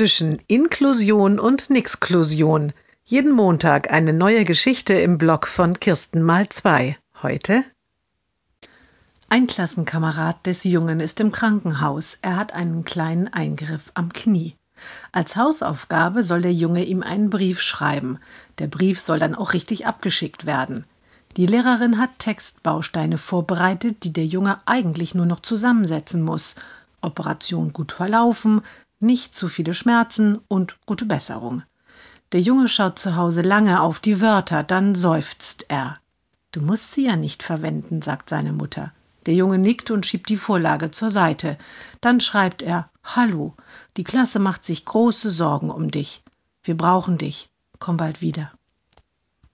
zwischen Inklusion und Nixklusion. Jeden Montag eine neue Geschichte im Blog von Kirsten mal zwei. Heute ein Klassenkamerad des Jungen ist im Krankenhaus. Er hat einen kleinen Eingriff am Knie. Als Hausaufgabe soll der Junge ihm einen Brief schreiben. Der Brief soll dann auch richtig abgeschickt werden. Die Lehrerin hat Textbausteine vorbereitet, die der Junge eigentlich nur noch zusammensetzen muss. Operation gut verlaufen, nicht zu viele Schmerzen und gute Besserung. Der Junge schaut zu Hause lange auf die Wörter, dann seufzt er. Du musst sie ja nicht verwenden, sagt seine Mutter. Der Junge nickt und schiebt die Vorlage zur Seite. Dann schreibt er Hallo, die Klasse macht sich große Sorgen um dich. Wir brauchen dich. Komm bald wieder.